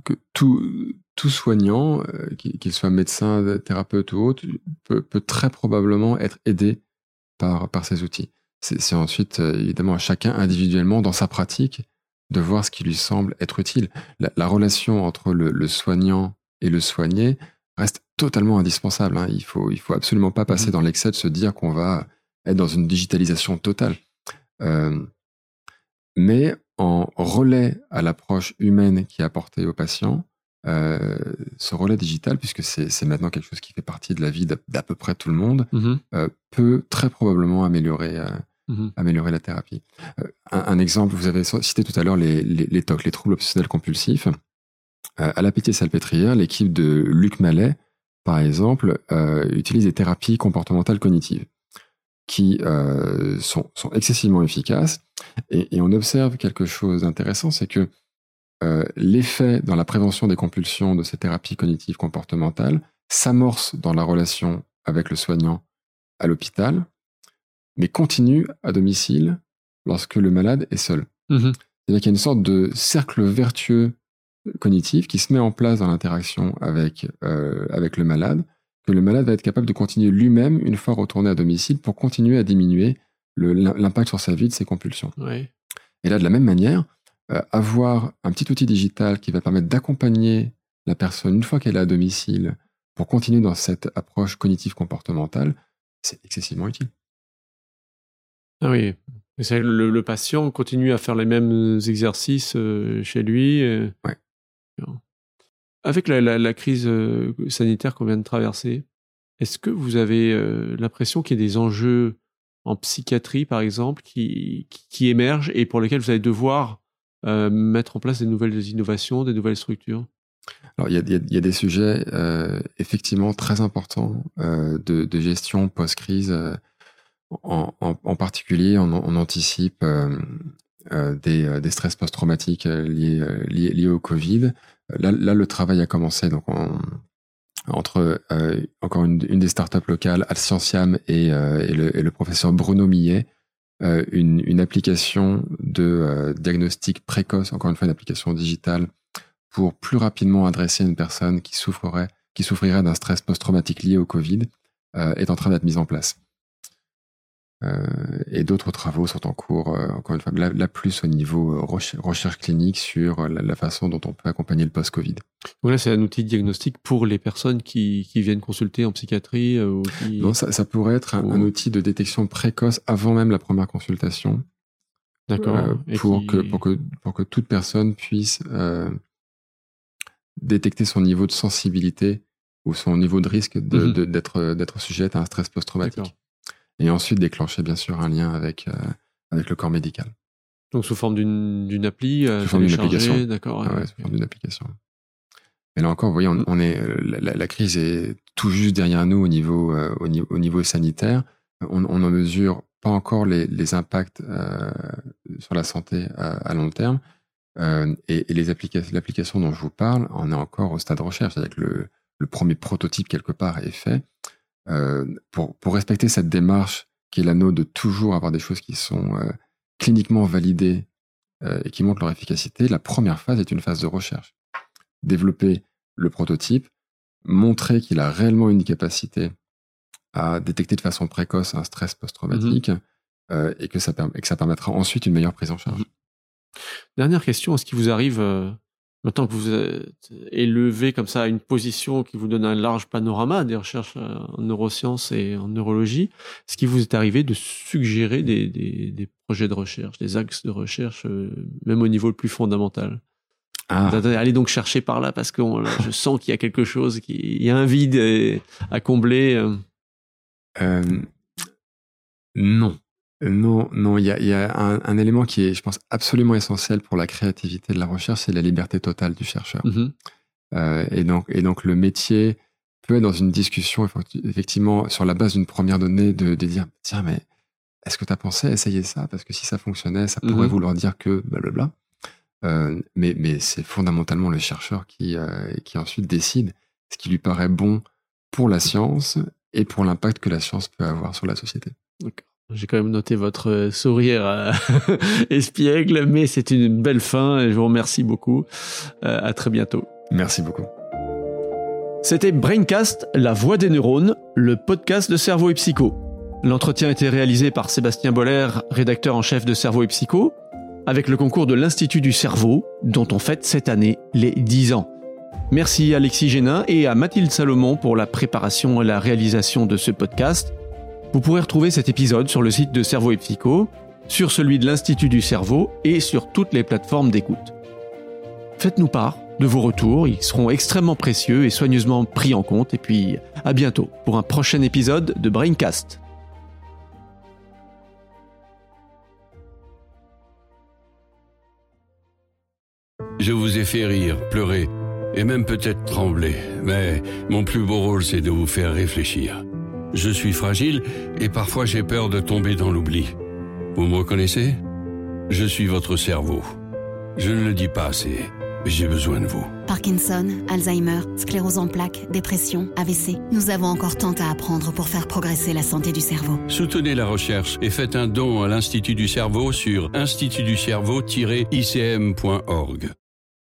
que tout, tout soignant, euh, qu'il soit médecin, thérapeute ou autre, peut, très probablement être aidé par, par ces outils. C'est ensuite, euh, évidemment, à chacun individuellement, dans sa pratique, de voir ce qui lui semble être utile. La, relation entre le, le, soignant et le soigné reste totalement indispensable. Hein. Il faut, il faut absolument pas passer mmh dans l'excès de se dire qu'on va être dans une digitalisation totale. Euh, mais en relais à l'approche humaine qui est apportée aux patients, euh, ce relais digital, puisque c'est maintenant quelque chose qui fait partie de la vie d'à peu près tout le monde, mmh euh, peut très probablement améliorer, mmh améliorer la thérapie. Un, exemple, vous avez cité tout à l'heure les, les, les TOC, les troubles obsessionnels compulsifs. à la Pitié-Salpêtrière, l'équipe de Luc Mallet par exemple, euh, utilisent des thérapies comportementales cognitives qui euh, sont, excessivement efficaces. Et, on observe quelque chose d'intéressant, c'est que euh, l'effet dans la prévention des compulsions de ces thérapies cognitives comportementales s'amorce dans la relation avec le soignant à l'hôpital, mais continue à domicile lorsque le malade est seul. Mmh C'est-à-dire qu'il y a une sorte de cercle vertueux cognitive qui se met en place dans l'interaction avec, euh, avec le malade, que le malade va être capable de continuer lui-même une fois retourné à domicile pour continuer à diminuer l'impact sur sa vie de ses compulsions. Et là, de la même manière, avoir un petit outil digital qui va permettre d'accompagner la personne une fois qu'elle est à domicile pour continuer dans cette approche cognitive comportementale, c'est excessivement utile. Ah oui, le, le, patient continue à faire les mêmes exercices euh, chez lui. Ouais. Avec la, crise euh, sanitaire qu'on vient de traverser, est-ce que vous avez euh, l'impression qu'il y a des enjeux en psychiatrie, par exemple, qui, qui, émergent et pour lesquels vous allez devoir euh, mettre en place des nouvelles innovations, des nouvelles structures? Alors, il y a, des sujets effectivement très importants de, gestion post-crise. En, particulier, on, on anticipe euh, euh, des, stress post-traumatiques euh, liés, liés, au Covid. Là, le travail a commencé donc entre encore une, des startups locales, Alscientiam et, et, le, professeur Bruno Millet, une, application de diagnostic précoce, encore une fois une application digitale, pour plus rapidement adresser une personne qui souffrirait, qui souffrirait d'un stress post-traumatique lié au Covid, est en train d'être mise en place. Euh, et d'autres travaux sont en cours, euh, encore une fois, là, plus au niveau euh, recherche, clinique sur la, façon dont on peut accompagner le post-Covid. Voilà, c'est un outil de diagnostic pour les personnes qui, qui viennent consulter en psychiatrie ou Non, ça, ça, pourrait être un, outil de détection précoce avant même la première consultation. D'accord. pour, que, pour, que, pour que toute personne puisse détecter son niveau de sensibilité ou son niveau de risque d'être de, mmh d'être sujette à un stress post-traumatique et ensuite déclencher bien sûr un lien avec, euh, avec le corps médical. Donc sous forme d'une appli Sous forme d'une application. D'accord. Ah sous forme d'une application. Mais là encore, vous voyez, on, est la, crise est tout juste derrière nous au niveau au, niveau, sanitaire. On, on en mesure pas encore les, les impacts sur la santé à, long terme. et, et applications, l'application dont je vous parle, on est encore au stade de recherche, c'est-à-dire que le, le premier prototype quelque part est fait. Euh, pour, pour respecter cette démarche qui est l'anneau de toujours avoir des choses qui sont euh, cliniquement validées euh, et qui montrent leur efficacité, la première phase est une phase de recherche. Développer le prototype, montrer qu'il a réellement une capacité à détecter de façon précoce un stress post-traumatique mm-hmm. et, que ça, et que ça permettra ensuite une meilleure prise en charge. Mm-hmm. Dernière question, est-ce qu'il vous arrive Maintenant que vous êtes élevé comme ça à une position qui vous donne un large panorama des recherches euh, en neurosciences et en neurologie, est-ce qu'il vous est arrivé de suggérer des, des, des, projets de recherche, des axes de recherche, euh, même au niveau le plus fondamental? Ah. Allez donc chercher par là parce que je sens qu'il y a quelque chose, qu'il y a un vide euh, à combler. Euh, non. Non, non, il y a, un, élément qui est, je pense, absolument essentiel pour la créativité de la recherche, c'est la liberté totale du chercheur. Mm-hmm. Euh, et, donc, et donc, le métier peut être dans une discussion, effectivement, sur la base d'une première donnée, de, dire, tiens, mais est-ce que tu as pensé à essayer ça? Parce que si ça fonctionnait, ça pourrait mm-hmm. vouloir dire que blablabla. Euh, mais mais c'est fondamentalement le chercheur qui, euh, qui ensuite décide ce qui lui paraît bon pour la science et pour l'impact que la science peut avoir sur la société. J'ai quand même noté votre euh, sourire euh, espiègle, mais c'est une belle fin et je vous remercie beaucoup. Euh, à très bientôt. Merci beaucoup. C'était Braincast, la voix des neurones, le podcast de Cerveau et Psycho. L'entretien a été réalisé par Sébastien Boller, rédacteur en chef de Cerveau et Psycho, avec le concours de l'Institut du cerveau, dont on fête cette année les 10 ans. Merci à Alexis Génin et à Mathilde Salomon pour la préparation et la réalisation de ce podcast. Vous pourrez retrouver cet épisode sur le site de Cerveau et Psycho, sur celui de l'Institut du cerveau et sur toutes les plateformes d'écoute. Faites-nous part de vos retours, ils seront extrêmement précieux et soigneusement pris en compte. Et puis à bientôt pour un prochain épisode de Braincast. Je vous ai fait rire, pleurer et même peut-être trembler, mais mon plus beau rôle c'est de vous faire réfléchir. Je suis fragile et parfois j'ai peur de tomber dans l'oubli. Vous me reconnaissez? Je suis votre cerveau. Je ne le dis pas assez, mais j'ai besoin de vous. Parkinson, Alzheimer, sclérose en plaques, dépression, AVC. Nous avons encore tant à apprendre pour faire progresser la santé du cerveau. Soutenez la recherche et faites un don à l'Institut du cerveau sur institutducerveau-icm.org.